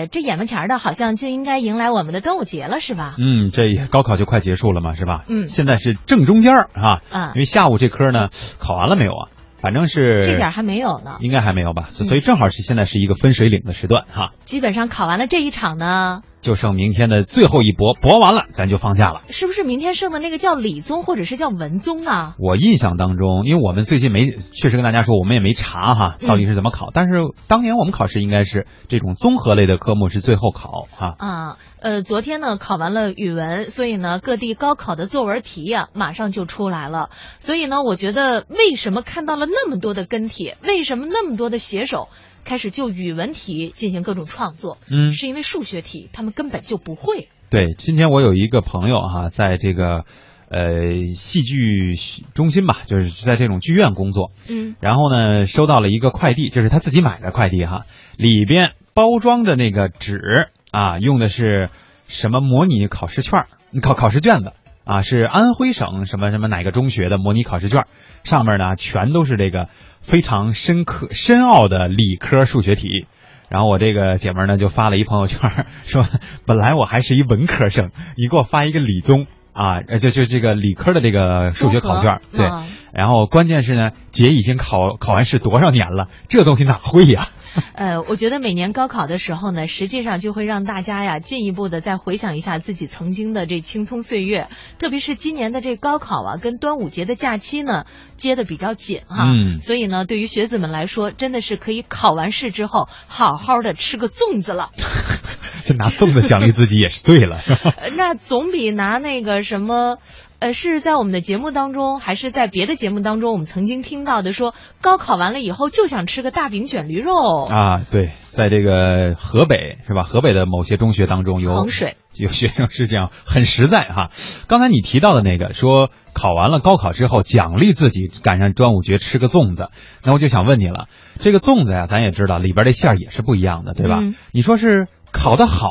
呃，这眼巴前的，好像就应该迎来我们的端午节了，是吧？嗯，这高考就快结束了嘛，是吧？嗯现在是正中间儿啊。嗯因为下午这科呢，考完了没有啊？反正是这点儿还没有呢。应该还没有吧，所以正好是现在是一个分水岭的时段哈，基本上考完了这一场呢，就剩明天的最后一搏，搏完了咱就放假了。是不是明天剩的那个叫理综或者是叫文综啊？我印象当中，因为我们最近没确实跟大家说，我们也没查哈，嗯到底是怎么考。但是当年我们考试应该是这种综合类的科目是最后考哈。啊，呃，昨天呢考完了语文，所以呢各地高考的作文题呀、马上就出来了。所以呢，我觉得为什么看到了那么多的跟帖，为什么那么多的写手开始就语文题进行各种创作？嗯是因为数学题他们根本就不会。对，今天我有一个朋友哈，在这个呃戏剧中心吧，就是在这种剧院工作，嗯然后呢收到了一个快递，这是他自己买的快递哈，里边包装的那个纸啊，用的是什么模拟考试卷儿考考试卷子啊，是安徽省什么什么哪个中学的模拟考试卷儿，上面呢全都是这个非常深刻深奥的理科数学题。然后我这个姐们儿呢就发了一朋友圈，说本来我还是一文科生，你给我发一个理综啊，呃就就这个理科的这个数学考卷儿，对。然后关键是呢，姐已经考考完试多少年了，这东西哪会呀？呃，我觉得每年高考的时候呢，实际上就会让大家呀进一步的再回想一下自己曾经的这青葱岁月，特别是今年的这高考啊，跟端午节的假期呢接的比较紧哈，嗯所以呢，对于学子们来说，真的是可以考完试之后好好的吃个粽子了，这拿粽子奖励自己也是醉了。呃那总比拿那个什么。呃，是在我们的节目当中，还是在别的节目当中，我们曾经听到的说，高考完了以后就想吃个大饼卷驴肉，啊，对，在这个河北是吧？河北的某些中学当中有衡水有学生是这样，很实在哈。刚才你提到的那个说考完了高考之后奖励自己赶上端午节吃个粽子，那我就想问你了，这个粽子呀，咱也知道里边这馅儿也是不一样的，对吧？嗯你说是考得好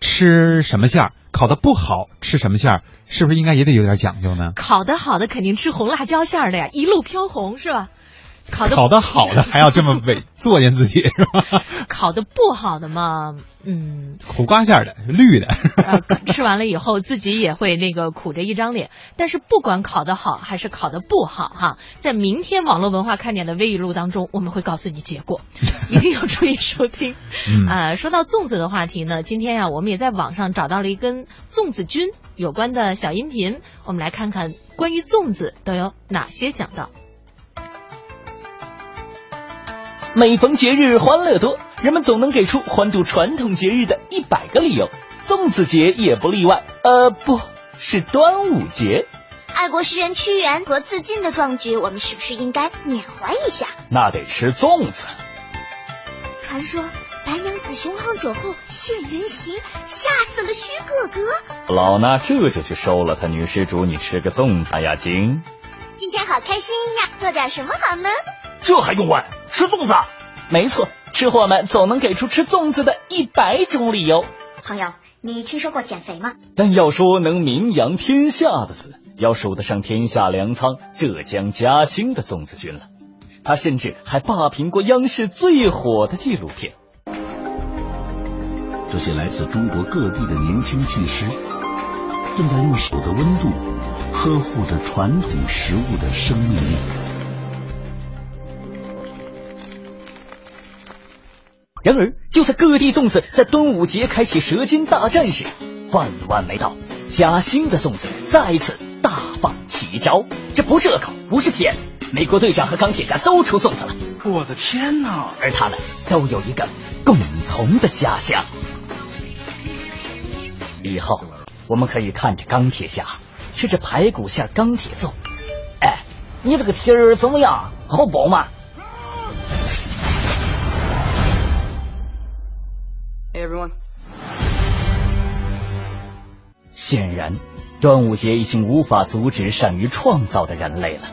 吃什么馅儿，烤的不好吃什么馅儿，是不是应该也得有点讲究呢？烤的好的肯定吃红辣椒馅儿的呀，一路飘红是吧？考得好的还要这么伪 作践自己是吧？考的不好的嘛，嗯，苦瓜馅儿的，绿的。呃，吃完了以后自己也会那个苦着一张脸。但是不管考得好还是考得不好哈，在明天网络文化看点的微语录当中，我们会告诉你结果，一定要注意收听。嗯呃，说到粽子的话题呢，今天呀、我们也在网上找到了一根粽子君有关的小音频，我们来看看关于粽子都有哪些讲到。每逢节日欢乐多，人们总能给出欢度传统节日的一百个理由，粽子节也不例外。呃，不是端午节，爱国诗人屈原和自尽的壮举，我们是不是应该缅怀一下？那得吃粽子。传说白娘子雄航者后现原形，吓死了徐哥哥。老衲这就去收了他，女施主，你吃个粽子呀，晶。今天好开心呀，做点什么好呢？这还用问？吃粽子？没错，吃货们总能给出吃粽子的一百种理由。朋友，你听说过减肥吗？但要说能名扬天下的字，要数得上天下粮仓浙江嘉兴的粽子君了。他甚至还霸屏过央视最火的纪录片。这些来自中国各地的年轻技师，正在用手的温度呵护着传统食物的生命力。然而，就在各地粽子在端午节开启舌尖大战时，万万没到，嘉兴的粽子再次大放奇招。这不是恶搞，不是 PS，美国队长和钢铁侠都出粽子了，我的天哪！而他们都有一个共同的家乡。以后我们可以看着钢铁侠吃着排骨馅钢铁粽。哎，你这个蹄儿怎么样？好饱吗？显然，端午节已经无法阻止善于创造的人类了。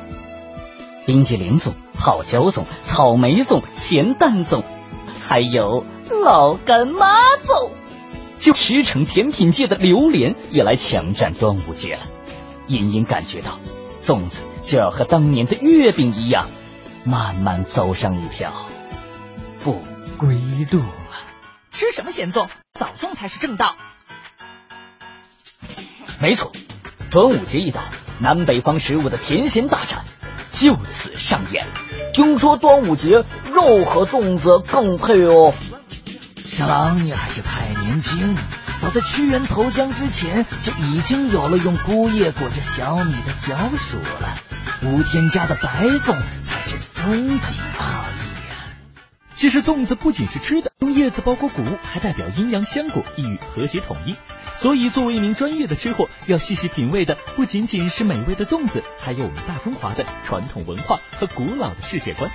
冰淇淋粽、泡椒粽、草莓粽、咸蛋粽，还有老干妈粽，就驰骋甜品界的榴莲也来抢占端午节了。隐隐感觉到，粽子就要和当年的月饼一样，慢慢走上一条不归路了。吃什么咸粽？早粽才是正道。没错，端午节一到，南北方食物的甜咸大战就此上演。听说端午节肉和粽子更配哦。小狼，你还是太年轻。早在屈原投江之前，就已经有了用菇叶裹着小米的饺黍了。无添加的白粽才是终极奥义啊！其实粽子不仅是吃的，用叶子包裹谷物，还代表阴阳相果，意欲和谐统一。所以，作为一名专业的吃货，要细细品味的不仅仅是美味的粽子，还有我们大中华的传统文化和古老的世界观。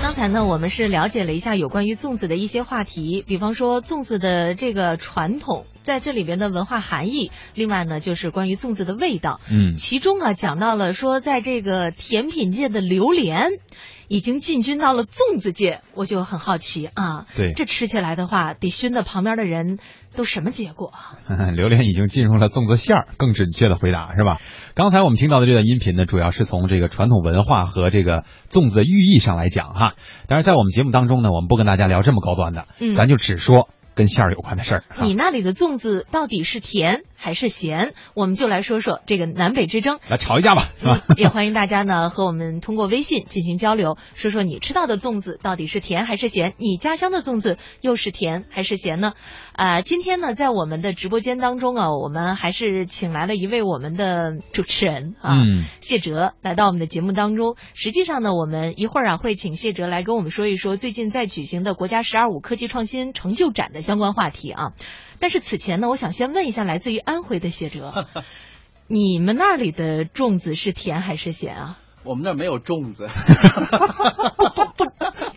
刚才呢，我们是了解了一下有关于粽子的一些话题，比方说粽子的这个传统，在这里边的文化含义，另外呢就是关于粽子的味道。嗯，其中啊讲到了说，在这个甜品界的榴莲已经进军到了粽子界，我就很好奇啊，对，这吃起来的话，得熏的旁边的人都什么结果？榴莲已经进入了粽子馅儿，更准确的回答是吧？刚才我们听到的这段音频呢，主要是从这个传统文化和这个粽子的寓意上来讲哈。但是，在我们节目当中呢，我们不跟大家聊这么高端的，嗯咱就只说跟馅儿有关的事儿。你那里的粽子到底是甜还是咸？我们就来说说这个南北之争。来吵一架吧，是吧？嗯，也欢迎大家呢和我们通过微信进行交流，说说你吃到的粽子到底是甜还是咸？你家乡的粽子又是甜还是咸呢？呃，今天呢，在我们的直播间当中啊，我们还是请来了一位我们的主持人啊，嗯谢哲来到我们的节目当中。实际上呢，我们一会儿啊会请谢哲来跟我们说一说最近在举行的国家“十二五”科技创新成就展的相关话题啊。但是此前呢，我想先问一下来自于安徽的谢哲，你们那里的粽子是甜还是咸啊？我们那儿没有粽子，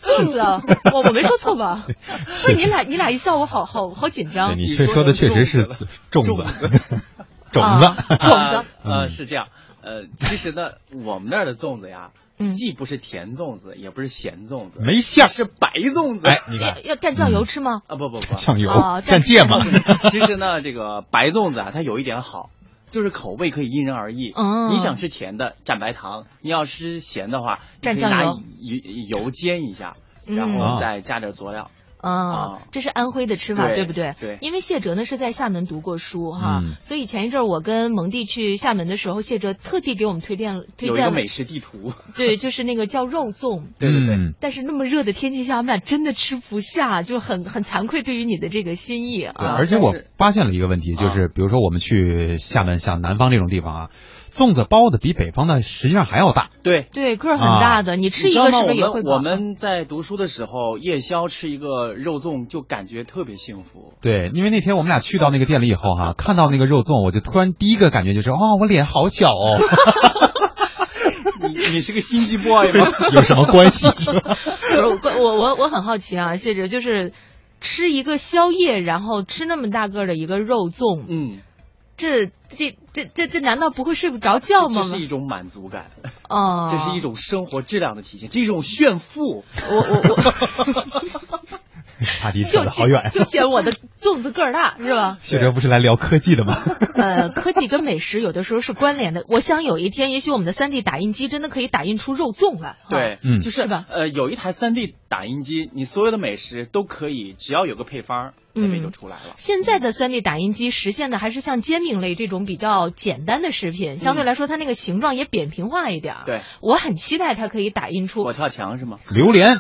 粽子啊，我我没说错吧？不是你俩你俩一笑，我好好好紧张。你确说的确实是粽子粽子，种啊子。种子呃，嗯是这样。呃，其实呢，我们那儿的粽子呀，嗯既不是甜粽子，也不是咸粽子，没馅儿是白粽子。哎，你看要蘸酱油吃吗？啊，不不不，酱油啊蘸芥末，其实呢，这个白粽子啊，它有一点好，就是口味可以因人而异。嗯你想吃甜的蘸白糖，你要吃咸的话，你可以拿蘸酱油油油煎一下，嗯然啊后再加点佐料。啊啊，这是安徽的吃法，对不对？对因为谢哲呢是在厦门读过书哈，嗯所以前一阵我跟蒙蒂去厦门的时候，谢哲特地给我们推荐了推荐了美食地图。对，就是那个叫肉粽。对对对。嗯但是那么热的天气下，我们俩真的吃不下，就很很惭愧对于你的这个心意对，啊。而且我发现了一个问题，就是比如说我们去厦门、像南方这种地方啊，粽子包的比北方的实际上还要大。对，对，个儿很大的，你吃？一个是不我是也会饱？们我们在读书的时候，夜宵吃一个肉粽，就感觉特别幸福。对，因为那天我们俩去到那个店里以后哈、看到那个肉粽，我就突然第一个感觉就是，哦，我脸好小哦，你你是个心机 boy 吗？有什么关系我我我我很好奇啊，谢哲就是吃一个宵夜，然后吃那么大个的一个肉粽，嗯，这这这这这难道不会睡不着觉吗这？是一种满足感，哦，这是一种生活质量的体现，这是一种炫富。我我我 话题就扯得好远。就嫌我的粽子个儿大 是吧？雪哲不是来聊科技的吗？呃，科技跟美食有的时候是关联的。我想有一天，也许我们的 3D 打印机真的可以打印出肉粽来。对，嗯就是是吧呃，有一台3 D 打印机，你所有的美食都可以，只要有个配方，那边就出来了。现在的 3D 打印机实现的还是像煎饼类这种比较简单的食品，相对来说它那个形状也扁平化一点儿。对，我很期待它可以打印出我跳墙是吗？榴莲，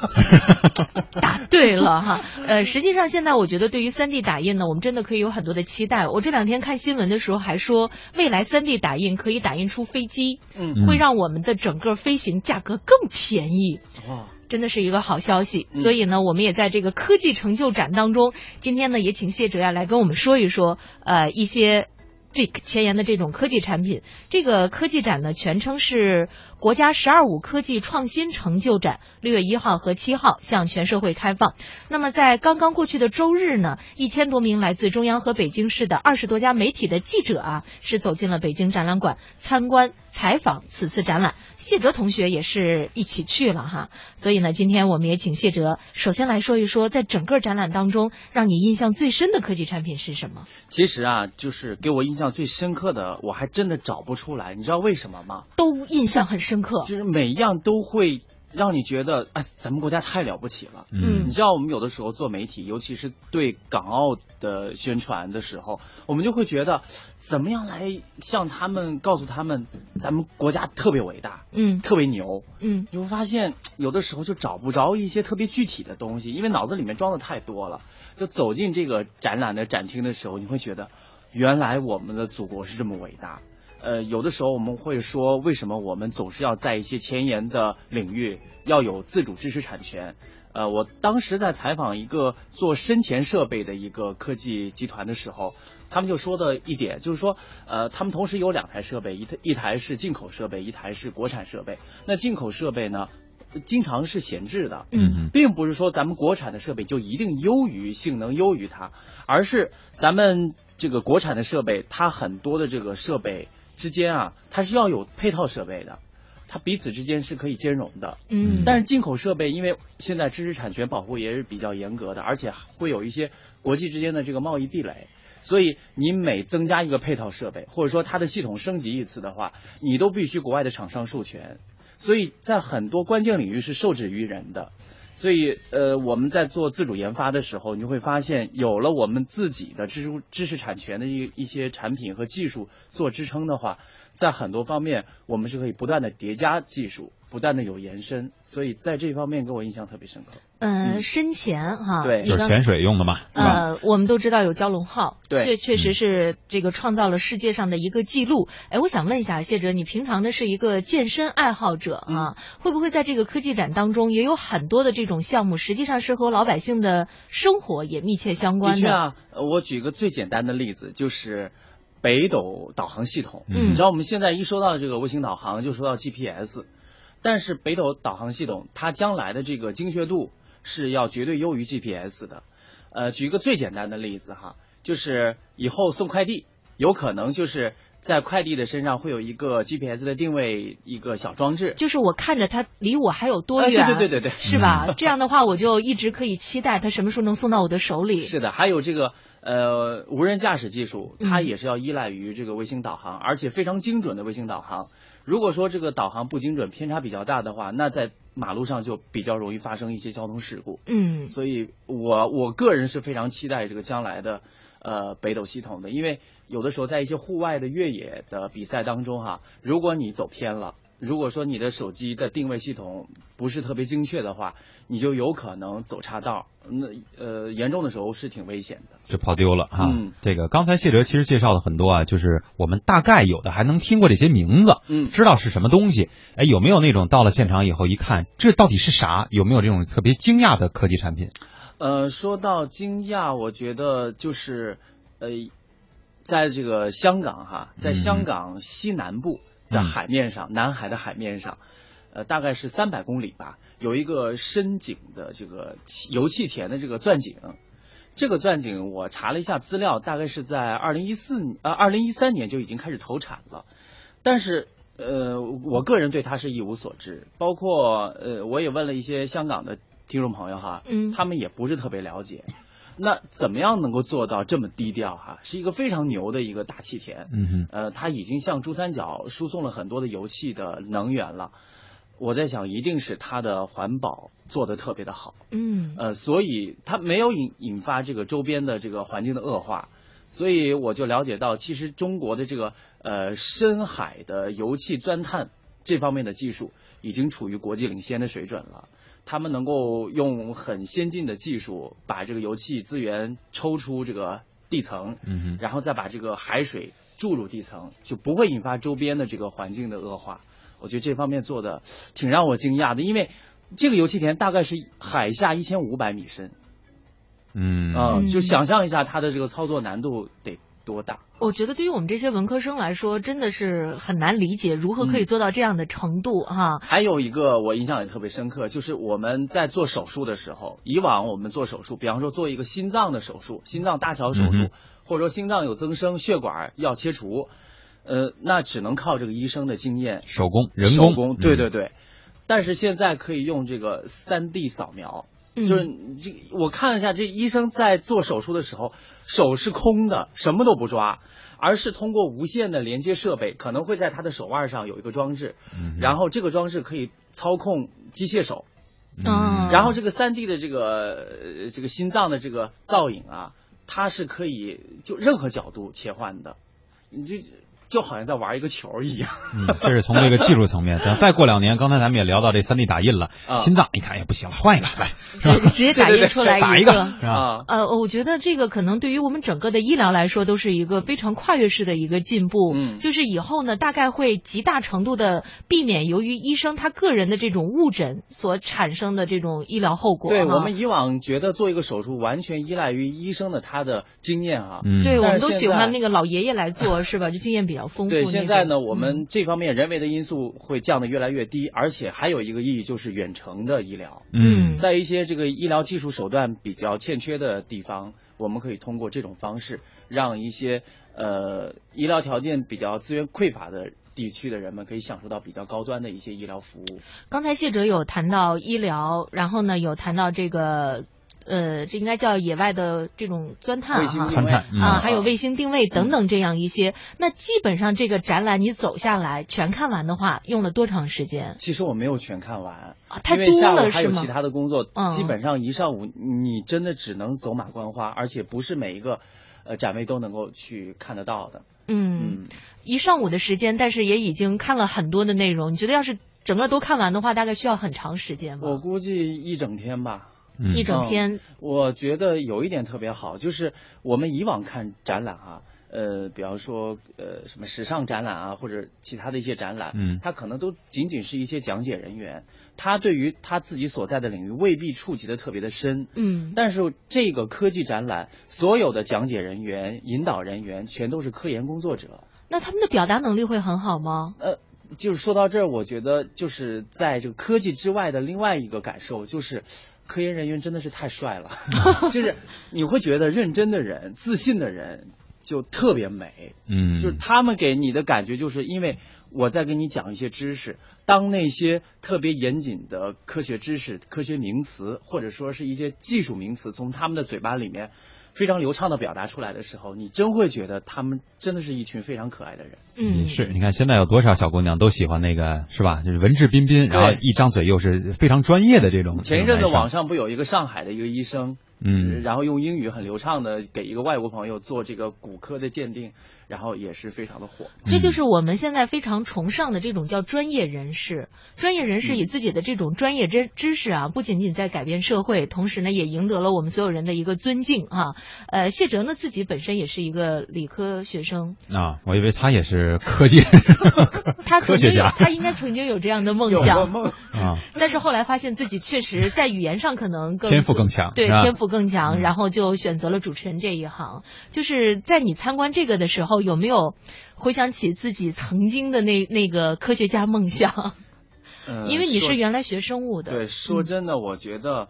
答对了哈，呃，实际上现在我觉得对于三 D 打印呢，我们真的可以有很多的期待。我这两天看新闻的时候还说，未来三 D 打印可以打印出飞机，嗯。会让我们的整个飞行价格更便宜。哇，真的是一个好消息，嗯。所以呢，我们也在这个科技成就展当中，今天呢也请谢哲呀来跟我们说一说，呃，一些这前沿的这种科技产品。这个科技展呢，全称是国家“十二五”科技创新成就展，六月一号和七号向全社会开放。那么在刚刚过去的周日呢，一千多名来自中央和北京市的二十多家媒体的记者啊，是走进了北京展览馆参观采访此次展览。谢哲同学也是一起去了哈，所以呢，今天我们也请谢哲首先来说一说，在整个展览当中，让你印象最深的科技产品是什么？其实啊，就是给我印象最深刻的，我还真的找不出来。你知道为什么吗？都印象很深刻。就是每一样都会让你觉得哎，咱们国家太了不起了。嗯你知道我们有的时候做媒体，尤其是对港澳的宣传的时候，我们就会觉得，怎么样来向他们告诉他们，咱们国家特别伟大，嗯特别牛。嗯你会发现，有的时候就找不着一些特别具体的东西，因为脑子里面装的太多了。就走进这个展览的展厅的时候，你会觉得，原来我们的祖国是这么伟大。呃，有的时候我们会说，为什么我们总是要在一些前沿的领域要有自主知识产权？呃，我当时在采访一个做深潜设备的一个科技集团的时候，他们就说的一点就是说，呃，他们同时有两台设备，一台一台是进口设备，一台是国产设备。那进口设备呢，经常是闲置的，嗯并不是说咱们国产的设备就一定优于性能优于它，而是咱们这个国产的设备，它很多的这个设备之间啊，它是要有配套设备的，它彼此之间是可以兼容的。嗯但是进口设备，因为现在知识产权保护也是比较严格的，而且会有一些国际之间的这个贸易壁垒，所以你每增加一个配套设备，或者说它的系统升级一次的话，你都必须国外的厂商授权，所以在很多关键领域是受制于人的。所以，呃，我们在做自主研发的时候，你就会发现，有了我们自己的知识知识产权的一一些产品和技术做支撑的话，在很多方面，我们是可以不断的叠加技术，不断的有延伸。所以在这方面给我印象特别深刻。嗯，深潜哈，对你刚就是潜水用的嘛，呃，我们都知道有蛟龙号，对确确实是这个创造了世界上的一个记录。哎，我想问一下谢哲，你平常呢是一个健身爱好者啊，会不会在这个科技展当中也有很多的这种项目，实际上是和老百姓的生活也密切相关的？的确啊，呃我举个最简单的例子，就是北斗导航系统。嗯你知道我们现在一说到这个卫星导航，就说到 GPS，但是北斗导航系统它将来的这个精确度是要绝对优于 GPS 的。呃，举一个最简单的例子哈，就是以后送快递，有可能就是在快递的身上会有一个 GPS 的定位一个小装置。就是我看着它离我还有多哎远，对对对对对是吧？这样的话，我就一直可以期待它什么时候能送到我的手里。是的，还有这个呃无人驾驶技术，它嗯也是要依赖于这个卫星导航，而且非常精准的卫星导航。如果说这个导航不精准，偏差比较大的话，那在马路上就比较容易发生一些交通事故。嗯所以我我个人是非常期待这个将来的呃北斗系统的，因为有的时候在一些户外的越野的比赛当中哈，如果你走偏了。如果说你的手机的定位系统不是特别精确的话，你就有可能走岔道，那呃严重的时候是挺危险的。就跑丢了哈。嗯这个刚才谢哲其实介绍了很多啊，就是我们大概有的还能听过这些名字，嗯知道是什么东西。哎，有没有那种到了现场以后一看，这到底是啥？有没有这种特别惊讶的科技产品？呃，说到惊讶，我觉得就是呃，在这个香港哈，在嗯。香港西南部的海面上，南海的海面上，呃，大概是三百公里吧，有一个深井的这个油气田的这个钻井。这个钻井我查了一下资料，大概是在二零一四呃二零一三年就已经开始投产了，但是呃，我个人对它是一无所知，包括呃，我也问了一些香港的听众朋友哈，嗯他们也不是特别了解。那怎么样能够做到这么低调哈？是一个非常牛的一个大气田，嗯哼，呃，它已经向珠三角输送了很多的油气的能源了。我在想，一定是它的环保做得特别的好，嗯呃，所以它没有引引发这个周边的这个环境的恶化，所以我就了解到，其实中国的这个呃深海的油气钻探这方面的技术已经处于国际领先的水准了。他们能够用很先进的技术把这个油气资源抽出这个地层，嗯，然后再把这个海水注入地层，就不会引发周边的这个环境的恶化。我觉得这方面做的挺让我惊讶的，因为这个油气田大概是海下一千五百米深，嗯。啊、就想象一下它的这个操作难度得多大。我觉得对于我们这些文科生来说，真的是很难理解如何可以做到这样的程度哈。还有一个我印象也特别深刻，就是我们在做手术的时候，以往我们做手术，比方说做一个心脏的手术，心脏搭桥手术，嗯或者说心脏有增生，血管要切除，呃，那只能靠这个医生的经验，手工人手工，工，对对嗯，对。但是现在可以用这个三 D 扫描，嗯就是你这我看了一下，这医生在做手术的时候，手是空的，什么都不抓，而是通过无线的连接设备，可能会在他的手腕上有一个装置，嗯然后这个装置可以操控机械手，嗯。然后这个三 D 的这个呃这个心脏的这个造影啊，它是可以就任何角度切换的，你就就好像在玩一个球一样。嗯，这是从这个技术层面。等再过两年，刚才咱们也聊到这三 D 打印了，啊心脏一看也不行了，换一个来，直接打印出来打一个。是吧？啊，呃，我觉得这个可能对于我们整个的医疗来说，都是一个非常跨越式的一个进步。嗯就是以后呢，大概会极大程度的避免由于医生他个人的这种误诊所产生的这种医疗后果。哈对我们以往觉得做一个手术完全依赖于医生的他的经验啊，嗯，对，我们都喜欢那个老爷爷来做，是吧？就经验比较丰富对，现在呢，我嗯们这方面人为的因素会降得越来越低，而且还有一个意义就是远程的医疗。嗯在一些这个医疗技术手段比较欠缺的地方，我们可以通过这种方式，让一些呃医疗条件比较资源匮乏的地区的人们可以享受到比较高端的一些医疗服务。刚才谢哲有谈到医疗，然后呢有谈到这个。呃，这应该叫野外的这种钻探哈卫星定位勘探嗯啊，还有卫星定位等等这样一些。那基本上这个展览你走下来全看完的话，用了多长时间？其实我没有全看完，啊，太因为下多了是吗午还有其？他的工作，嗯基本上一上午你真的只能走马观花，而且不是每一个呃展位都能够去看得到的。嗯，嗯，一上午的时间，但是也已经看了很多的内容。你觉得要是整个都看完的话，大概需要很长时间吗？我估计一整天吧。嗯一整天，我觉得有一点特别好，就是我们以往看展览啊，呃，比方说呃什么时尚展览啊，或者其他的一些展览，嗯他可能都仅仅是一些讲解人员，他对于他自己所在的领域未必触及的特别的深。嗯但是这个科技展览，所有的讲解人员、引导人员全都是科研工作者。那他们的表达能力会很好吗？呃，就是说到这儿，我觉得就是在这个科技之外的另外一个感受，就是科研人员真的是太帅了，就是你会觉得认真的人、自信的人就特别美，嗯，就是他们给你的感觉，就是因为我在跟你讲一些知识，当那些特别严谨的科学知识、科学名词，或者说是一些技术名词，从他们的嘴巴里面非常流畅的表达出来的时候，你真会觉得他们真的是一群非常可爱的人。嗯，也是，你看现在有多少小姑娘都喜欢那个是吧？就是文质彬彬，然后一张嘴又是非常专业的这种。前一阵子网上不有一个上海的一个医生，嗯。然后用英语很流畅的给一个外国朋友做这个骨科的鉴定，然后也是非常的火。这就是我们现在非常崇尚的这种叫专业人士。专业人士以自己的这种专业知知识啊，不仅仅在改变社会，同时呢，也赢得了我们所有人的一个尊敬啊。呃，谢哲呢自己本身也是一个理科学生，啊，我以为他也是科技 他曾经有科学家他应该曾经有这样的梦想个，梦，啊，但是后来发现自己确实在语言上可能更天赋更强，对天赋更强，嗯然后就选择了主持人这一行。就是在你参观这个的时候，有没有回想起自己曾经的那那个科学家梦想？呃因为你是原来学生物的，对，说嗯真的，我觉得，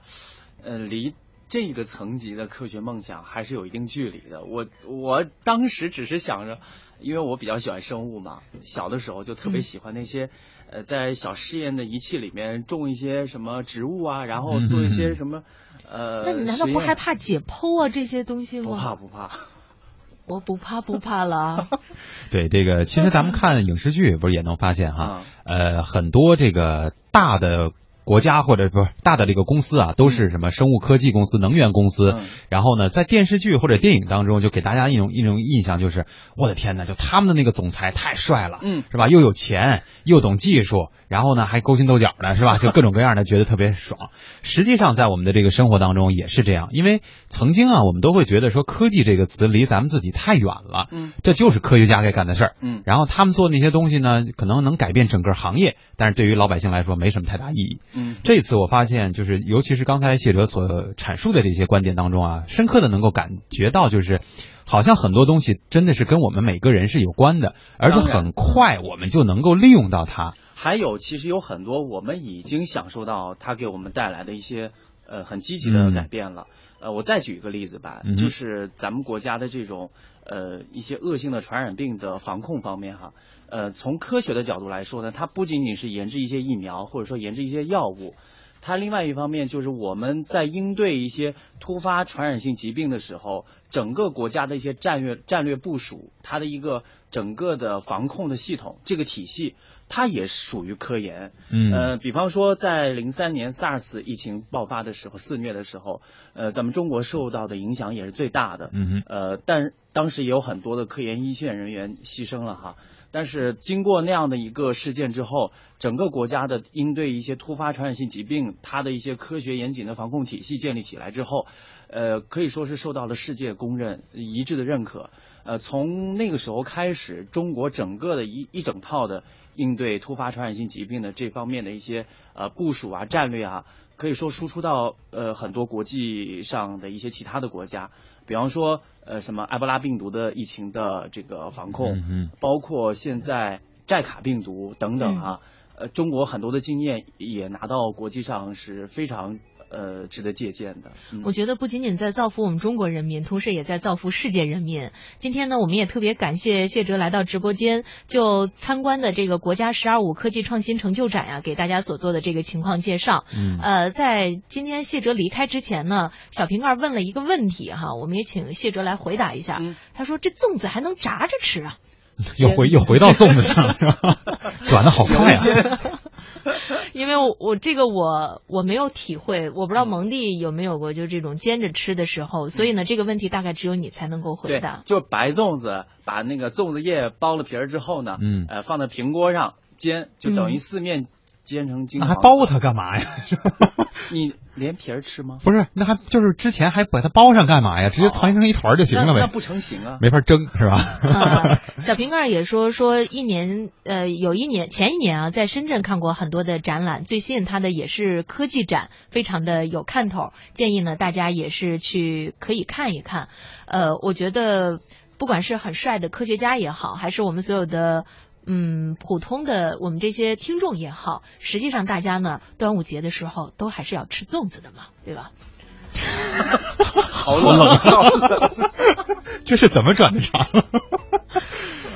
呃，离这个层级的科学梦想还是有一定距离的。我我当时只是想着，因为我比较喜欢生物嘛，小的时候就特别嗯喜欢那些，呃，在小试验的仪器里面种一些什么植物啊，然后做一些什么，呃，那你难道不害？怕解剖啊这些东西吗不？怕不怕。我不怕不怕了。对这个，其实咱们看影视剧不是也能发现哈，嗯呃，很多这个大的国家或者不是大的这个公司啊，都是什么生物科技公司、能源公司。嗯然后呢，在电视剧或者电影当中，就给大家一种一种印象，就是我的天呐，就他们的那个总裁太帅了，嗯是吧？又有钱，又懂技术，然后呢还勾心斗角的，是吧？就各种各样的，觉得特别爽。实际上，在我们的这个生活当中也是这样，因为曾经啊，我们都会觉得说科技这个词离咱们自己太远了，嗯这就是科学家该干的事儿。嗯然后他们做那些东西呢，可能能改变整个行业，但是对于老百姓来说没什么太大意义。嗯这次我发现，就是尤其是刚才谢哲所阐述的这些观点当中啊，深刻的能够感觉到，就是好像很多东西真的是跟我们每个人是有关的，而且很快我们就能够利用到它。还有，其实有很多我们已经享受到它给我们带来的一些呃很积极的改变了。呃，我再举一个例子吧，嗯就是咱们国家的这种呃一些恶性的传染病的防控方面哈，呃，从科学的角度来说呢，它不仅仅是研制一些疫苗，或者说研制一些药物。它另外一方面就是我们在应对一些突发传染性疾病的时候，整个国家的一些战略战略部署，它的一个整个的防控的系统这个体系，它也属于科研。嗯呃，比方说在零三年 SARS 疫情爆发的时候，肆虐的时候，呃，咱们中国受到的影响也是最大的。嗯哼呃，但当时也有很多的科研一线人员牺牲了哈。但是经过那样的一个事件之后，整个国家的应对一些突发传染性疾病，它的一些科学严谨的防控体系建立起来之后，呃，可以说是受到了世界公认、一致的认可。呃，从那个时候开始，中国整个的一一整套的应对突发传染性疾病的这方面的一些呃部署啊、战略啊，可以说输出到呃很多国际上的一些其他的国家，比方说呃什么埃博拉病毒的疫情的这个防控，包括现在寨卡病毒等等啊，呃，中国很多的经验也拿到国际上是非常呃值得借鉴的。嗯我觉得不仅仅在造福我们中国人民，同时也在造福世界人民。今天呢，我们也特别感谢谢哲来到直播间，就参观的这个国家“十二五”科技创新成就展呀、给大家所做的这个情况介绍。嗯呃，在今天谢哲离开之前呢，小瓶盖问了一个问题哈，我们也请谢哲来回答一下。嗯他说：“这粽子还能炸着吃啊 又回又回到粽子上了，是吧？转的好快啊！因为我我这个我我没有体会，我不知道蒙蒂有没有过就这种煎着吃的时候，所以呢，这个问题大概只有你才能够回对答，。就是白粽子，把那个粽子叶剥了皮儿之后呢，嗯。呃，放在平锅上煎，就等于四面煎成金黄色。那还包它干嘛呀？你连皮儿吃吗？不是，那还就是之前还把它包上干嘛呀？直接攒成一团儿就行了呗，那那不成形啊。没法蒸是吧？啊，小瓶盖也说说一年呃有一年前一年啊，在深圳看过很多的展览，最吸引他的也是科技展，非常的有看头。建议呢大家也是去可以看一看。呃，我觉得不管是很帅的科学家也好，还是我们所有的。嗯，普通的我们这些听众也好，实际上大家呢，端午节的时候都还是要吃粽子的嘛，对吧？好冷。这是怎么转的场？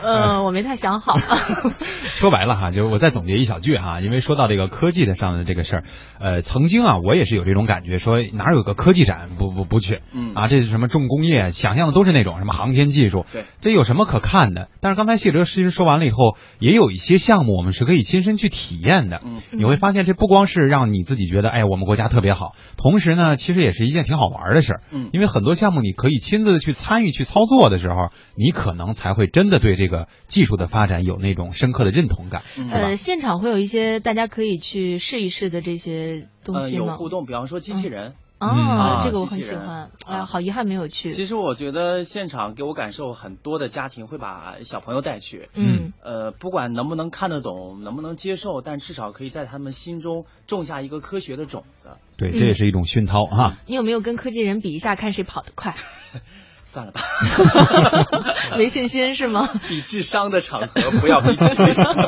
呃，我没太想好。说白了哈，就是我再总结一小句哈，因为说到这个科技的上的这个事儿，呃，曾经啊，我也是有这种感觉，说哪有个科技展不不不去，嗯。啊，这是什么重工业，想象的都是那种什么航天技术，对，这有什么可看的？但是刚才谢哲其实说完了以后，也有一些项目我们是可以亲身去体验的，嗯。你会发现这不光是让你自己觉得，哎，我们国家特别好，同时呢，其实也是一件挺好玩的事儿，嗯。因为很多项目你可以亲自去参与去操作的时候，你可能才会真的对这个技术的发展有那种深刻的认同感，嗯？呃，现场会有一些大家可以去试一试的这些东呃，西吗？有互动，比方说机器人。哦，啊这个我很喜欢。哎呀，啊好遗憾没有去。其实我觉得现场给我感受，很多的家庭会把小朋友带去。嗯呃，不管能不能看得懂，能不能接受，但至少可以在他们心中种下一个科学的种子。对，这也是一种熏陶哈。你有没有跟科技人比一下，看谁跑得快？算了吧，没信心是吗？比智商的场合不要比。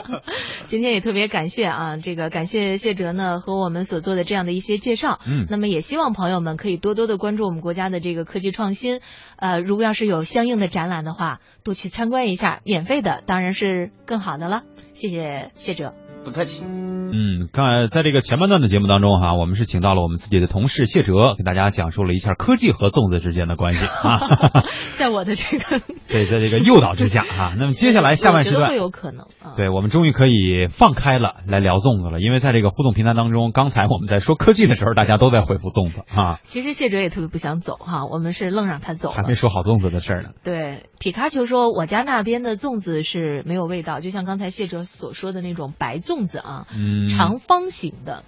今天也特别感谢啊，这个感谢谢哲呢和我们所做的这样的一些介绍。嗯那么也希望朋友们可以多多的关注我们国家的这个科技创新。呃，如果要是有相应的展览的话，多去参观一下，免费的当然是更好的了。谢谢谢哲。不客气。嗯，刚才在这个前半段的节目当中哈，我们是请到了我们自己的同事谢哲，给大家讲述了一下科技和粽子之间的关系啊。在我的这个 对，在这个诱导之下啊，那么接下来下半时段我觉得会。有可能啊。对，我们终于可以放开了来聊粽子了，因为在这个互动平台当中，刚才我们在说科技的时候，大家都在回复粽子啊，其实谢哲也特别不想走哈，我们是愣让他走还没。说好粽子的事儿呢。对，皮卡丘说我家那边的粽子是没有味道，就像刚才谢哲所说的那种白粽子啊，嗯，长方形的，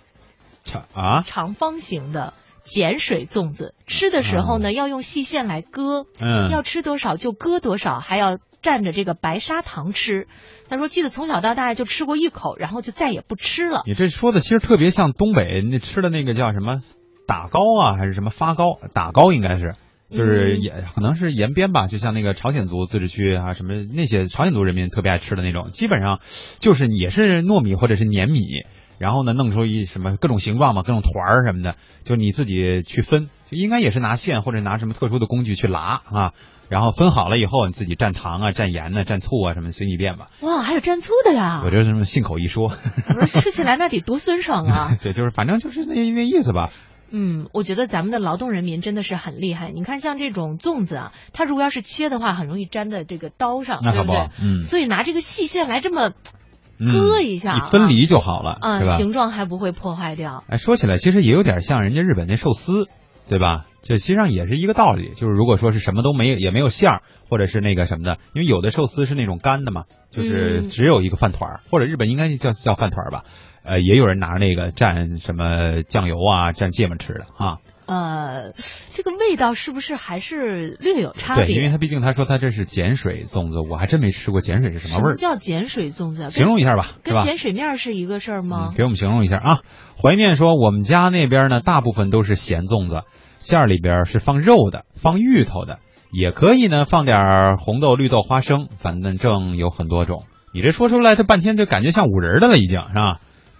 长啊，长方形的碱水粽子，吃的时候呢、要用细线来割，嗯，要吃多少就割多少，还要蘸着这个白砂糖吃。他说记得从小到大就吃过一口，然后就再也不吃了。你这说的其实特别像东北那吃的那个叫什么打糕啊，还是什么发糕？打糕应该是。就是也可能是延边吧，就像那个朝鲜族自治区啊，什么那些朝鲜族人民特别爱吃的那种，基本上就是也是糯米或者是粘米，然后呢弄出一什么各种形状嘛，各种团儿什么的，就你自己去分，就应该也是拿线或者拿什么特殊的工具去拉啊，然后分好了以后你自己蘸糖啊、蘸盐呢、蘸醋啊什么随你便吧。哇，还有蘸醋的呀！我这信口一说，我说吃起来那得多 酸爽啊！对，就是反正就是那那意思吧。嗯，我觉得咱们的劳动人民真的是很厉害。你看，像这种粽子啊，它如果要是切的话，很容易粘在这个刀上，那可不对不对？嗯所以拿这个细线来这么嗯割一下分离就好了，啊？形状还不会破坏掉。哎，说起来，其实也有点像人家日本那寿司，对吧？这实际上也是一个道理，就是如果说是什么都没有，也没有馅儿，或者是那个什么的，因为有的寿司是那种干的嘛，就是嗯只有一个饭团儿，或者日本应该叫叫饭团儿吧。呃，也有人拿那个蘸什么酱油啊，蘸芥末吃的啊。呃，这个味道是不是还是略有差别？对，因为他毕竟他说他这是碱水粽子，我还真没吃过碱水是什么味儿。叫碱水粽子啊？形容一下吧？跟碱水面是一个事儿吗嗯？给我们形容一下啊。怀念说，我们家那边呢，大部分都是咸粽子，馅儿里边是放肉的，放芋头的，也可以呢放点儿红豆、绿豆、花生，反正有很多种。你这说出来，这半天就感觉像五仁儿的了，已经是吧？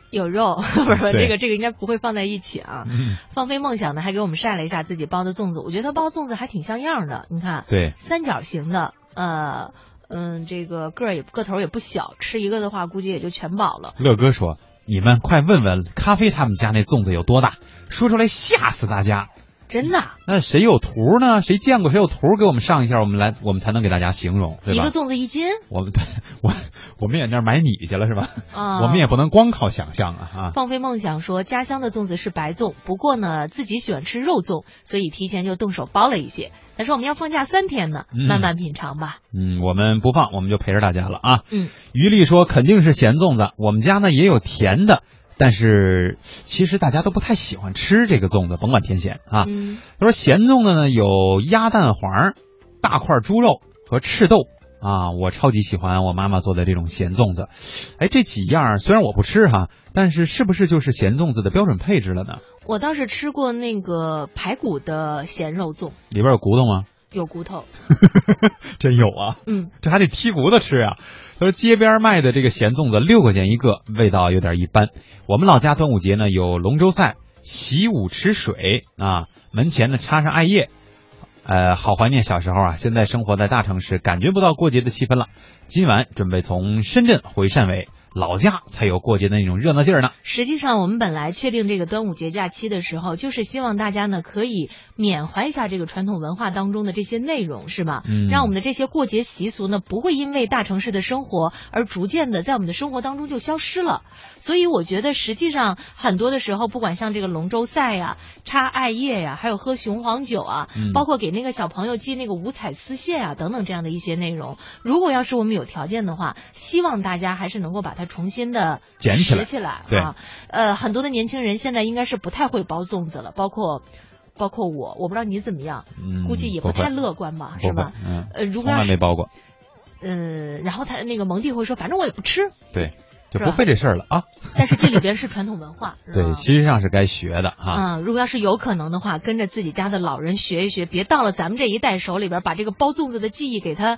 有肉，不是对这个这个应该不会放在一起啊。嗯，放飞梦想呢，还给我们晒了一下自己包的粽子，我觉得他包粽子还挺像样的。你看，对，三角形的，呃，嗯，这个个儿也个头也不小，吃一个的话估计也就全饱了。乐哥说：“你们快问问咖啡他们家那粽子有多大，说出来吓死大家。真的啊，那谁有图呢？谁见过？谁有图给我们上一下，我们来，我们才能给大家形容，对吧一个？粽子一斤我们对 我我们也那买米去了是吧？啊。我们也不能光靠想象啊啊！放飞梦想说，家乡的粽子是白粽，不过呢，自己喜欢吃肉粽，所以提前就动手包了一些。他说我们要放假三天呢，嗯慢慢品尝吧。嗯，我们不放，我们就陪着大家了啊。嗯，于丽说肯定是咸粽子，我们家呢也有甜的，但是其实大家都不太喜欢吃这个粽子，甭管甜咸啊。嗯，他说咸粽子呢有鸭蛋黄、大块猪肉和赤豆啊，我超级喜欢我妈妈做的这种咸粽子。哎，这几样虽然我不吃哈，但是是不是就是咸粽子的标准配置了呢？我倒是吃过那个排骨的咸肉粽，里边有骨头吗？有骨头。真有啊！嗯，这还得剔骨头吃啊。他说街边卖的这个咸粽子六块钱一个，味道有点一般。我们老家端午节呢有龙舟赛，习武吃水啊，门前呢插上艾叶。呃，好怀念小时候啊！现在生活在大城市，感觉不到过节的气氛了。今晚准备从深圳回汕尾，老家才有过节的那种热闹劲儿呢。实际上，我们本来确定这个端午节假期的时候，就是希望大家呢可以缅怀一下这个传统文化当中的这些内容，是吧？嗯让我们的这些过节习俗呢，不会因为大城市的生活而逐渐的在我们的生活当中就消失了。所以我觉得，实际上很多的时候，不管像这个龙舟赛呀、插艾叶呀，还有喝雄黄酒啊，嗯包括给那个小朋友系那个五彩丝线啊等等这样的一些内容，如果要是我们有条件的话，希望大家还是能够把它重新的捡起来拾起来对啊。呃，很多的年轻人现在应该是不太会包粽子了，包括包括我，我不知道你怎么样，嗯，估计也不太乐观吧，是吧？嗯，呃，如果要是来没包过，嗯，然后他那个蒙蒂会说，反正我也不吃，对，就不费这事儿了啊。但是这里边是传统文化，对，吧其实上是该学的哈。啊、如果要是有可能的话，跟着自己家的老人学一学，别到了咱们这一代手里边，把这个包粽子的技艺给他嗯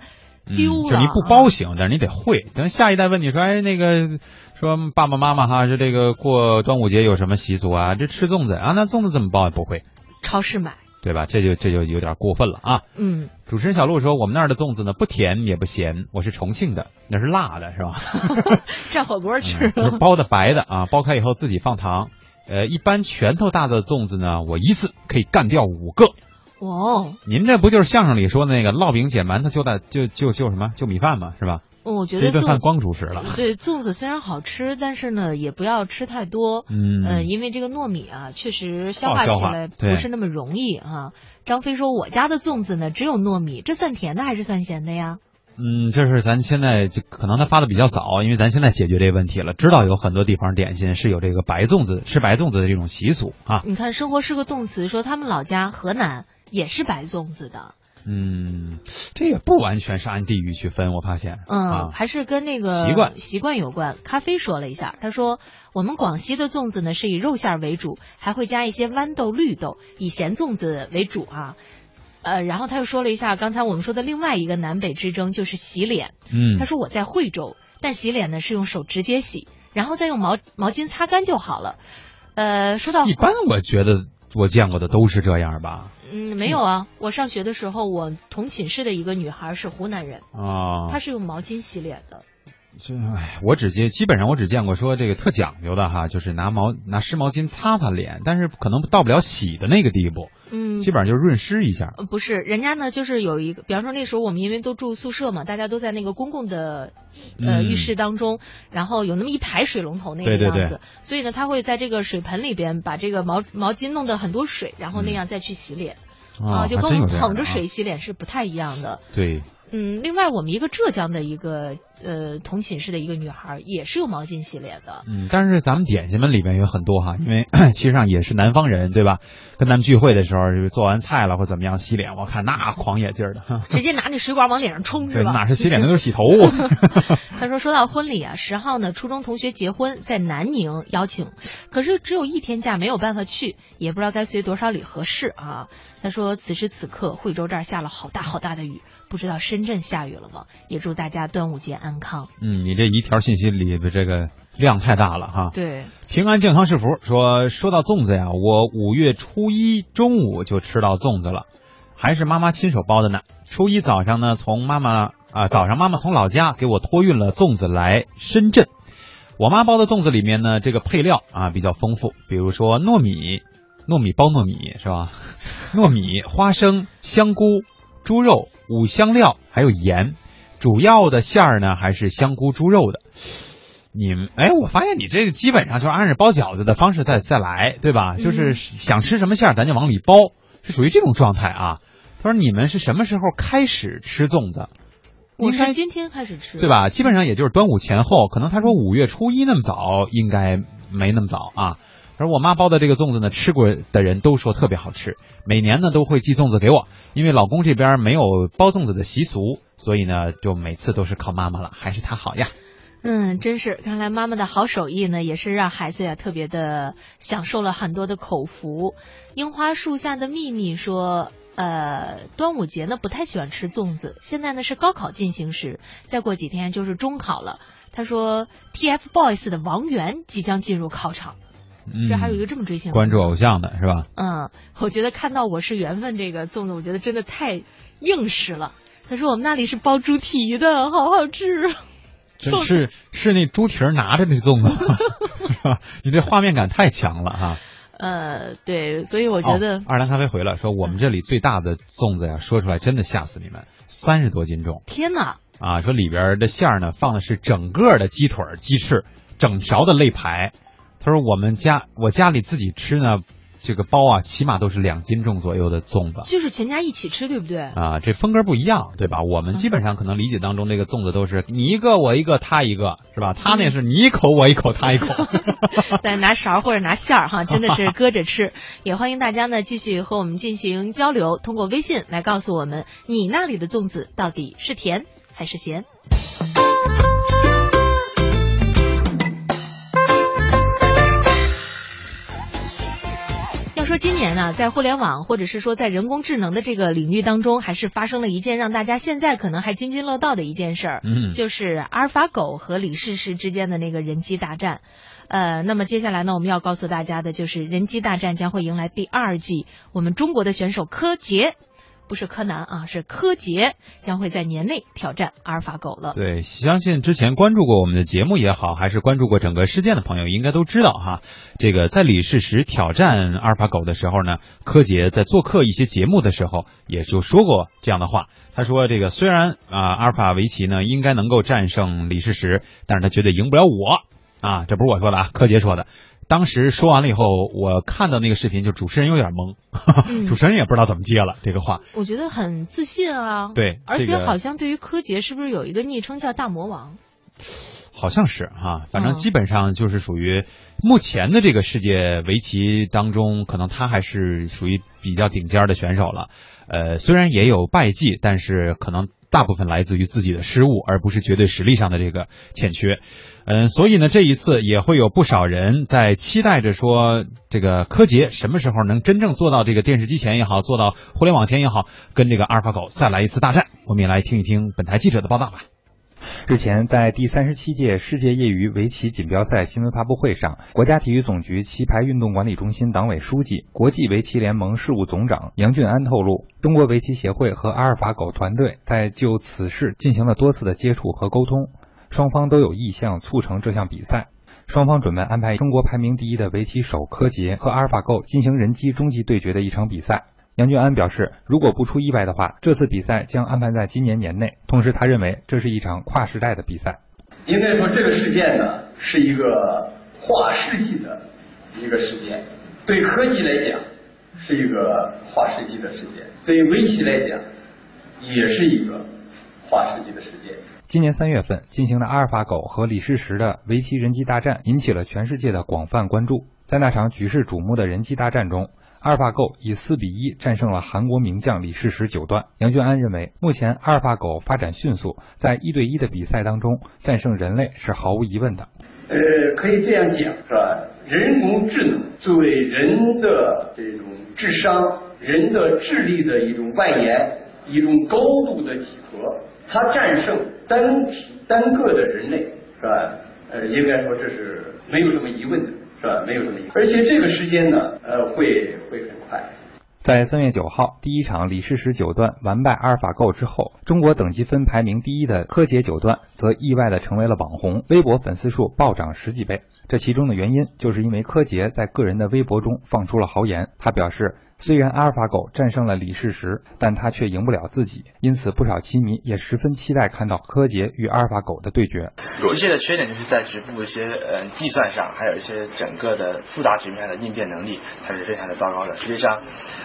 丢了。就你不包行，但是你得会。等下一代问你说，哎，那个说爸爸妈妈哈，是这个过端午节有什么习俗啊？这吃粽子啊，那粽子怎么包也不会，超市买，对吧？这就这就有点过分了啊。嗯，主持人小鹿说，我们那儿的粽子呢，不甜也不咸，我是重庆的，那是辣的，是吧？蘸火锅吃嗯就是包的白的啊，剥开以后自己放糖。呃，一般拳头大的粽子呢，我一次可以干掉五个。哦，您这不就是相声里说的那个烙饼捡馒头就大就就就什么就米饭嘛？是吧？我觉得这一顿饭光主食了。对粽子虽然好吃，但是呢，也不要吃太多。嗯呃，因为这个糯米啊，确实消化好消化起来不是那么容易啊。张飞说，我家的粽子呢只有糯米，这算甜的还是算咸的呀？嗯，这是咱现在就可能他发的比较早，因为咱现在解决这个问题了，知道有很多地方点心是有这个白粽子吃白粽子的这种习俗啊。你看，生活是个动词，说他们老家河南也是白粽子的，嗯，这也不完全是按地域去分，我发现。嗯，啊，还是跟那个习惯习惯有关。咖啡说了一下，他说我们广西的粽子呢是以肉馅为主，还会加一些豌豆、绿豆，以咸粽子为主啊。呃，然后他又说了一下刚才我们说的另外一个南北之争，就是洗脸。嗯他说我在惠州，但洗脸呢是用手直接洗，然后再用毛毛巾擦干就好了。呃，说到一般我觉得我见过的都是这样吧。嗯，没有啊，我上学的时候，我同寝室的一个女孩是湖南人，啊，她是用毛巾洗脸的。这哎，我只见基本上我只见过说这个特讲究的哈，就是拿毛拿湿毛巾擦擦脸，但是可能到不了洗的那个地步，嗯。基本上就是润湿一下。呃不是，人家呢就是有一个，比方说那时候我们因为都住宿舍嘛，大家都在那个公共的呃嗯。浴室当中，然后有那么一排水龙头那个样子，对所以呢，他会在这个水盆里边把这个毛毛巾弄得很多水，然后那样再去洗脸、啊就跟我们捧着水洗脸是不太一样的。对，嗯，另外我们一个浙江的一个呃同寝室的一个女孩也是用毛巾洗脸的，嗯，但是咱们点心们里面有很多哈，因为 其实上也是南方人，对吧？跟咱们聚会的时候，就是做完菜了或怎么样洗脸，我看那狂野劲儿的，直接拿那水管往脸上冲对，是吧？哪是洗脸，那都是洗头。他说：“说到婚礼啊，十号呢，初中同学结婚，在南宁邀请，可是只有一天假，没有办法去，也不知道该随多少礼合适啊。”他说：“此时此刻，惠州这儿下了好大好大的雨，不知道深圳下雨了吗？也祝大家端午节安康。嗯，你这一条信息里的这个量太大了哈。对，平安健康是福说，说到粽子呀，我五月初一中午就吃到粽子了，还是妈妈亲手包的呢。初一早上呢，从妈妈啊、早上妈妈从老家给我托运了粽子来深圳。我妈包的粽子里面呢，这个配料啊比较丰富，比如说糯米，糯米包糯米是吧？糯米、花生、香菇、猪肉、五香料，还有盐。主要的馅儿呢还是香菇猪肉的。你们哎，我发现你这个基本上就是按照包饺子的方式再再来，对吧？嗯就是想吃什么馅儿咱就往里包，是属于这种状态啊。他说你们是什么时候开始吃粽子？我是今天开始吃，对？吧？基本上也就是端午前后，可能他说五月初一那么早，应该没那么早啊。而我妈包的这个粽子呢，吃过的人都说特别好吃，每年呢都会寄粽子给我，因为老公这边没有包粽子的习俗，所以呢就每次都是靠妈妈了，还是她好呀。嗯，真是，看来妈妈的好手艺呢，也是让孩子呀特别的享受了很多的口福。樱花树下的秘密说，呃，端午节呢不太喜欢吃粽子，现在呢是高考进行时，再过几天就是中考了。他说，TFBOYS 的王源即将进入考场，这还有一个这么追星的关注偶像的是吧？嗯，我觉得看到我是缘分这个粽子，我觉得真的太硬实了。他说我们那里是包猪蹄的，好好吃。这是是那猪蹄儿拿着那粽子，是吧？你这画面感太强了哈。呃，对，所以我觉得、哦二兰咖啡回来，说我们这里最大的粽子呀，说出来真的吓死你们，三十多斤重天哪，啊！说里边的馅儿呢放的是整个的鸡腿、鸡翅，整条的肋排。他说我们家我家里自己吃呢，这个包啊，起码都是两斤重左右的粽子。就是全家一起吃，对不对？啊，这风格不一样，对吧？我们基本上可能理解当中，那个粽子都是你一个我一个他一个，是吧？他那是你一口我一口他一口。再拿勺或者拿馅儿哈，真的是 搁着吃。也欢迎大家呢继续和我们进行交流，通过微信来告诉我们你那里的粽子到底是甜还是咸。今年呢，在互联网或者是说在人工智能的这个领域当中，还是发生了一件让大家现在可能还津津乐道的一件事儿，嗯就是阿尔法狗和李世石之间的那个人机大战。呃，那么接下来呢，我们要告诉大家的就是人机大战将会迎来第二季，我们中国的选手柯洁。不是柯南啊，是柯洁将会在年内挑战阿尔法狗了。对，相信之前关注过我们的节目也好，还是关注过整个事件的朋友，应该都知道哈。这个在李世石挑战阿尔法狗的时候呢，柯洁在做客一些节目的时候，也就说过这样的话。他说：“这个虽然啊，阿尔法围棋呢应该能够战胜李世石，但是他绝对赢不了我啊！这不是我说的啊，柯洁说的。”当时说完了以后，我看到那个视频，就主持人有点懵，嗯 主持人也不知道怎么接了这个话。我觉得很自信啊。对而且好像对于柯洁是不是有一个昵称叫大魔王？好像是哈，反正嗯基本上就是属于目前的这个世界围棋当中，可能他还是属于比较顶尖的选手了。呃，虽然也有败绩，但是可能大部分来自于自己的失误，而不是绝对实力上的这个欠缺。嗯，所以呢，这一次也会有不少人在期待着说，这个柯洁什么时候能真正做到这个电视机前也好，做到互联网前也好，跟这个阿尔法狗再来一次大战。我们也来听一听本台记者的报道吧。日前，在第三十七届世界业余围棋锦标赛新闻发布会上，国家体育总局棋牌运动管理中心党委书记、国际围棋联盟事务总长杨俊安透露，中国围棋协会和阿尔法狗团队在就此事进行了多次的接触和沟通。双方都有意向促成这项比赛。双方准备安排中国排名第一的围棋手柯洁和阿尔法狗进行人机终极对决的一场比赛。杨俊安表示，如果不出意外的话，这次比赛将安排在今年年内。同时，他认为这是一场跨时代的比赛。应该说，这个事件呢是一个跨世纪的一个事件，对科技来讲是一个跨世纪的事件，对围棋来讲也是一个跨世纪的世界。今年三月份进行的阿尔法狗和李世石的围棋人机大战引起了全世界的广泛关注。在那场举世瞩目的人机大战中，阿尔法狗以四比一战胜了韩国名将李世石九段。杨俊安认为，目前阿尔法狗发展迅速，在一对一的比赛当中战胜人类是毫无疑问的。呃，可以这样讲，是吧？人工智能作为人的这种智商、人的智力的一种外延、一种高度的几何，它战胜单体单个的人类，是吧？呃，应该说这是没有什么疑问的。是吧？没有什么疑问。而且这个时间呢，呃，会会很快。在三月九号第一场李世石九段完败阿尔法狗之后，中国等级分排名第一的柯洁九段则意外的成为了网红，微博粉丝数暴涨十几倍。这其中的原因，就是因为柯洁在个人的微博中放出了豪言，他表示。虽然阿尔法狗战胜了李世石，但他却赢不了自己，因此不少棋迷也十分期待看到柯洁与阿尔法狗的对决。游戏的缺点就是在局部一些呃计算上，还有一些整个的复杂局面的应变能力，它是非常的糟糕的。实际上，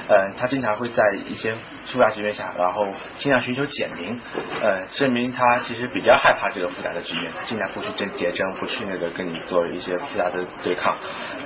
呃，他经常会在一些复杂局面下，然后尽量寻求简明，呃，证明他其实比较害怕这个复杂的局面，尽量不去争结争，不去那个跟你做一些复杂的对抗。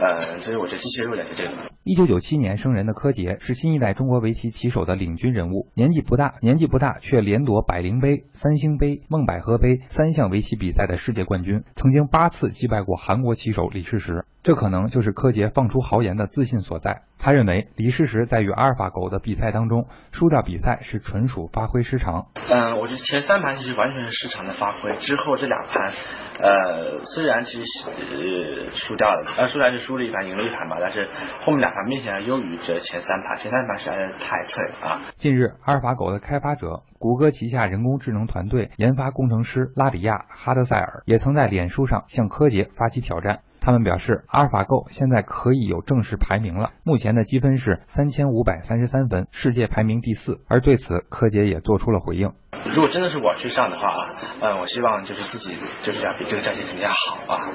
呃，所以我觉得机械弱点是这个。一九九七年生人的柯杰是新一代中国围棋棋手的领军人物，年纪不大，年纪不大却连夺百灵杯、三星杯、孟百合杯三项围棋比赛的世界冠军，曾经八次击败过韩国棋手李世石。这可能就是柯洁放出豪言的自信所在。他认为李世石在与阿尔法狗的比赛当中输掉比赛是纯属发挥失常。嗯，我觉得前三盘其实完全是失常的发挥，之后这两盘，呃，虽然其实呃输掉了，呃，虽然是输了一盘赢了一盘吧，但是后面两盘明显优于这前三盘，前三盘实在是太脆了啊。近日，阿尔法狗的开发者谷歌旗下人工智能团队研发工程师拉里亚哈德塞尔也曾在脸书上向柯洁发起挑战。他们表示，阿尔法狗现在可以有正式排名了，目前的积分是三千五百三十三分，世界排名第四。而对此，柯洁也做出了回应：如果真的是我去上的话啊，嗯，我希望就是自己就是要比这个战绩肯定要好啊，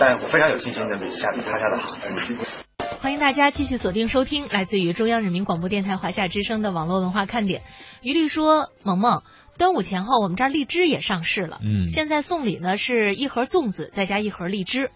但我非常有信心能比下次他下的好。欢迎大家继续锁定收听来自于中央人民广播电台华夏之声的网络文化看点。于律说：“萌萌，端午前后我们这儿荔枝也上市了，嗯，现在送礼呢是一盒粽子再加一盒荔枝。”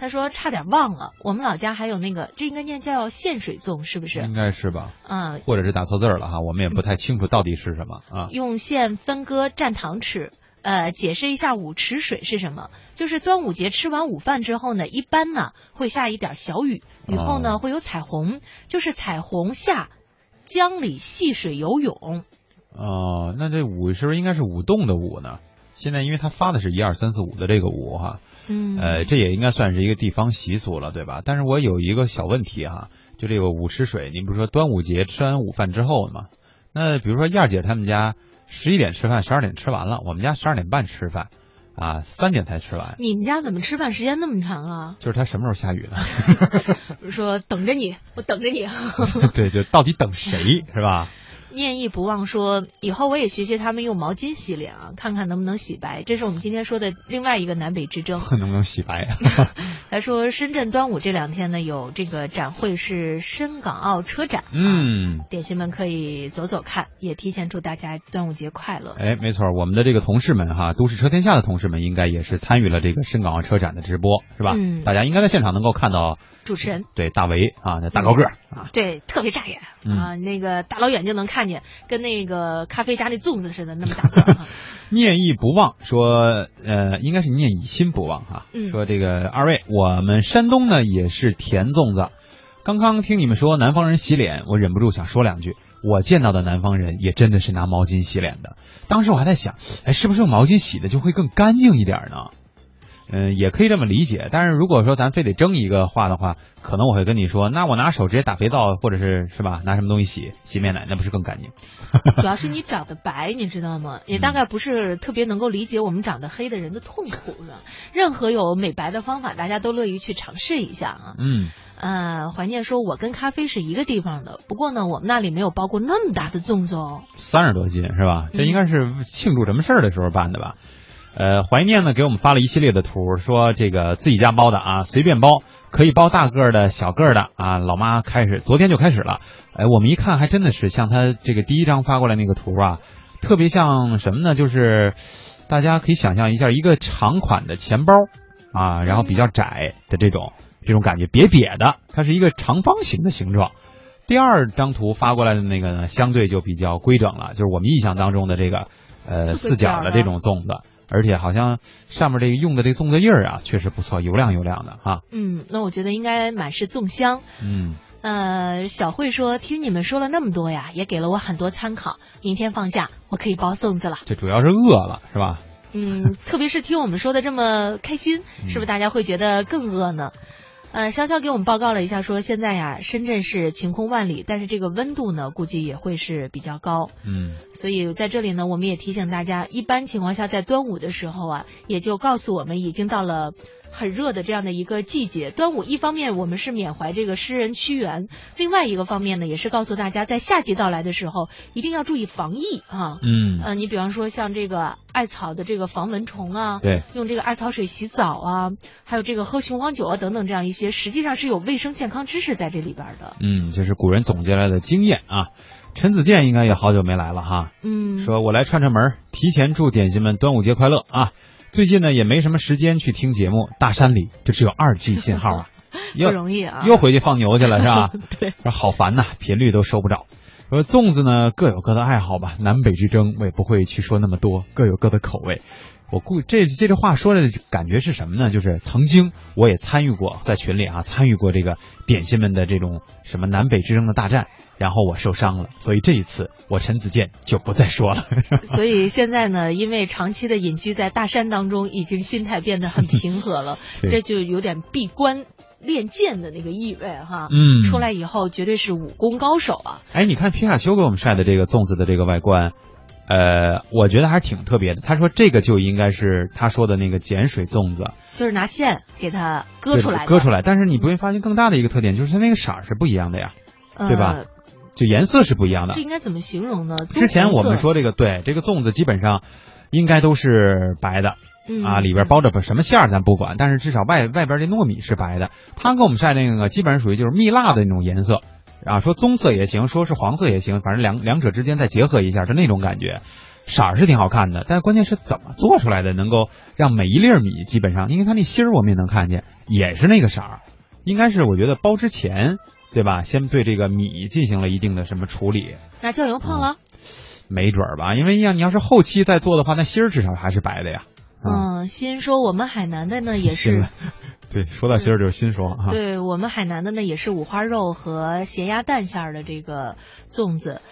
他说差点忘了，我们老家还有那个，这应该念叫献水粽，是不是？应该是吧。嗯，或者是打错字了哈，我们也不太清楚到底是什么啊。用线分割蘸糖吃。呃，解释一下午池水是什么？就是端午节吃完午饭之后呢，一般呢会下一点小雨，雨后呢会有彩虹，就是彩虹下江里戏水游泳。哦，那这舞是不是应该是舞动的舞呢？现在因为他发的是一二三四五的这个舞哈。嗯，呃，这也应该算是一个地方习俗了，对吧？但是我有一个小问题哈，就这个午吃水，您不是说端午节吃完午饭之后吗？那比如说燕儿姐他们家十一点吃饭，十二点吃完了，我们家十二点半吃饭，啊，三点才吃完。你们家怎么吃饭时间那么长啊？就是他什么时候下雨呢？说等着你，我等着你。对，就到底等谁是吧？念意不忘说，以后我也学学他们用毛巾洗脸啊，看看能不能洗白。这是我们今天说的另外一个南北之争，能不能洗白？他说深圳端午这两天呢，有这个展会是深港澳车展，嗯，点心们可以走走看，也提前祝大家端午节快乐。哎，没错，我们的这个同事们哈，都市车天下的同事们应该也是参与了这个深港澳车展的直播，是吧？嗯，大家应该在现场能够看到主持人，对大为啊，那大高个儿啊，对，特别扎眼啊，那个大老远就能看见，跟那个咖啡加那粽子似的那么大个。念意不忘说，呃，应该是念以心不忘哈。嗯，说这个二位，我们山东呢也是甜粽子。刚刚听你们说南方人洗脸，我忍不住想说两句。我见到的南方人也真的是拿毛巾洗脸的。当时我还在想，哎，是不是用毛巾洗的就会更干净一点呢？嗯，也可以这么理解。但是如果说咱非得争一个话的话，可能我会跟你说，那我拿手直接打肥皂，或者是是吧，拿什么东西洗洗面奶，那不是更干净？主要是你长得白，你知道吗？也大概不是特别能够理解我们长得黑的人的痛苦，是吧？任何有美白的方法，大家都乐于去尝试一下啊。嗯。呃，怀念说，我跟咖啡是一个地方的，不过呢，我们那里没有包过那么大的粽子哦。三十多斤是吧？这应该是庆祝什么事儿的时候办的吧？呃，怀念呢给我们发了一系列的图，说这个自己家包的啊，随便包，可以包大个的、小个的啊。老妈开始昨天就开始了，哎，我们一看还真的是像他这个第一张发过来那个图啊，特别像什么呢？就是大家可以想象一下，一个长款的钱包啊，然后比较窄的这种。这种感觉瘪瘪的，它是一个长方形的形状。第二张图发过来的那个呢，相对就比较规整了，就是我们印象当中的这个呃四角的这种粽子，而且好像上面这个用的这个粽子叶儿啊，确实不错，油亮油亮的哈。嗯，那我觉得应该满是粽香。嗯，呃，小慧说听你们说了那么多呀，也给了我很多参考。明天放假，我可以包粽子了。这主要是饿了，是吧？嗯，特别是听我们说的这么开心，是不是大家会觉得更饿呢？呃，潇潇给我们报告了一下，说现在呀，深圳是晴空万里，但是这个温度呢，估计也会是比较高。嗯，所以在这里呢，我们也提醒大家，一般情况下在端午的时候啊，也就告诉我们已经到了。很热的这样的一个季节，端午一方面我们是缅怀这个诗人屈原，另外一个方面呢，也是告诉大家在夏季到来的时候一定要注意防疫啊。嗯，呃，你比方说像这个艾草的这个防蚊虫啊，对，用这个艾草水洗澡啊，还有这个喝雄黄酒啊等等这样一些，实际上是有卫生健康知识在这里边的。嗯，这是古人总结来的经验啊。陈子健应该也好久没来了哈。嗯，说我来串串门，提前祝点心们端午节快乐啊。最近呢也没什么时间去听节目，大山里就只有二 G 信号啊，不容易啊，又回去放牛去了是吧？对，说好烦呐，频率都收不着。说粽子呢各有各的爱好吧，南北之争我也不会去说那么多，各有各的口味。我估这这句话说的感觉是什么呢？就是曾经我也参与过在群里啊，参与过这个点心们的这种什么南北之争的大战。然后我受伤了，所以这一次我陈子健就不再说了。所以现在呢，因为长期的隐居在大山当中，已经心态变得很平和了，这就有点闭关练剑的那个意味哈。嗯，出来以后绝对是武功高手啊。哎，你看皮卡丘给我们晒的这个粽子的这个外观，呃，我觉得还是挺特别的。他说这个就应该是他说的那个碱水粽子，就是拿线给它割出来，割出来。但是你不会发现更大的一个特点，就是它那个色儿是不一样的呀，对吧？就颜色是不一样的，这应该怎么形容呢？之前我们说这个对这个粽子基本上应该都是白的，啊里边包着什么馅儿咱不管，但是至少外外边这糯米是白的。他给我们晒那个基本上属于就是蜜蜡的那种颜色，啊说棕色也行，说是黄色也行，反正两两者之间再结合一下就那种感觉，色儿是挺好看的。但关键是怎么做出来的，能够让每一粒米基本上，因为它那芯儿我们也能看见，也是那个色儿，应该是我觉得包之前。对吧？先对这个米进行了一定的什么处理？那酱油泡了？没准儿吧，因为要你要是后期再做的话，那芯儿至少还是白的呀。嗯，心说我们海南的呢也 是。对，说到芯儿就是心说啊。对我们海南的呢也是五花肉和咸鸭蛋馅儿的这个粽子。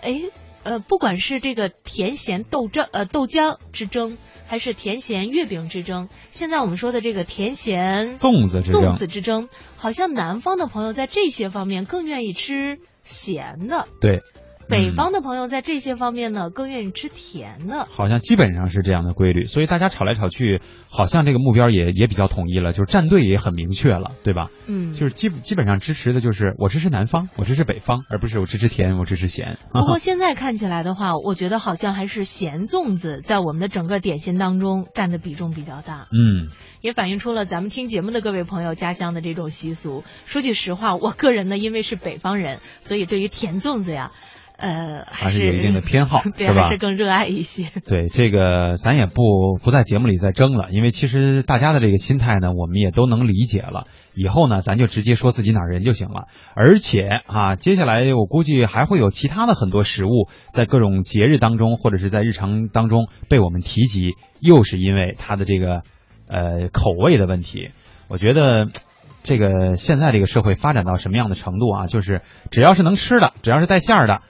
哎，呃，不管是这个甜咸豆浆呃豆浆之争。还是甜咸月饼之争。现在我们说的这个甜咸粽子之粽子之争，好像南方的朋友在这些方面更愿意吃咸的。对。北方的朋友在这些方面呢，更愿意吃甜的，好像基本上是这样的规律，所以大家吵来吵去，好像这个目标也也比较统一了，就是站队也很明确了，对吧？嗯，就是基基本上支持的就是我支持南方，我支持北方，而不是我支持甜，我支持咸。不过现在看起来的话，我觉得好像还是咸粽子在我们的整个点心当中占的比重比较大。嗯，也反映出了咱们听节目的各位朋友家乡的这种习俗。说句实话，我个人呢，因为是北方人，所以对于甜粽子呀。呃，还是有一定的偏好，对，吧？还是更热爱一些。对这个，咱也不不在节目里再争了，因为其实大家的这个心态呢，我们也都能理解了。以后呢，咱就直接说自己哪人就行了。而且啊，接下来我估计还会有其他的很多食物，在各种节日当中，或者是在日常当中被我们提及，又是因为它的这个呃口味的问题。我觉得这个现在这个社会发展到什么样的程度啊？就是只要是能吃的，只要是带馅儿的。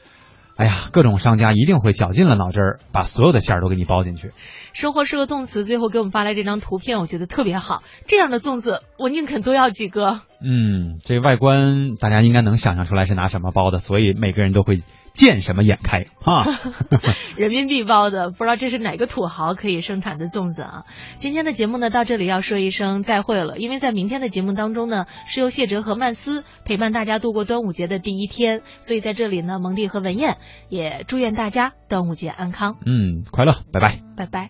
哎呀，各种商家一定会绞尽了脑汁儿，把所有的馅儿都给你包进去。生活是个动词，最后给我们发来这张图片，我觉得特别好。这样的粽子，我宁肯多要几个。嗯，这外观大家应该能想象出来是拿什么包的，所以每个人都会见什么眼开啊。人民币包的，不知道这是哪个土豪可以生产的粽子啊？今天的节目呢，到这里要说一声再会了，因为在明天的节目当中呢，是由谢哲和曼斯陪伴大家度过端午节的第一天，所以在这里呢，蒙蒂和文燕也祝愿大家端午节安康。嗯，快乐，拜拜，拜拜。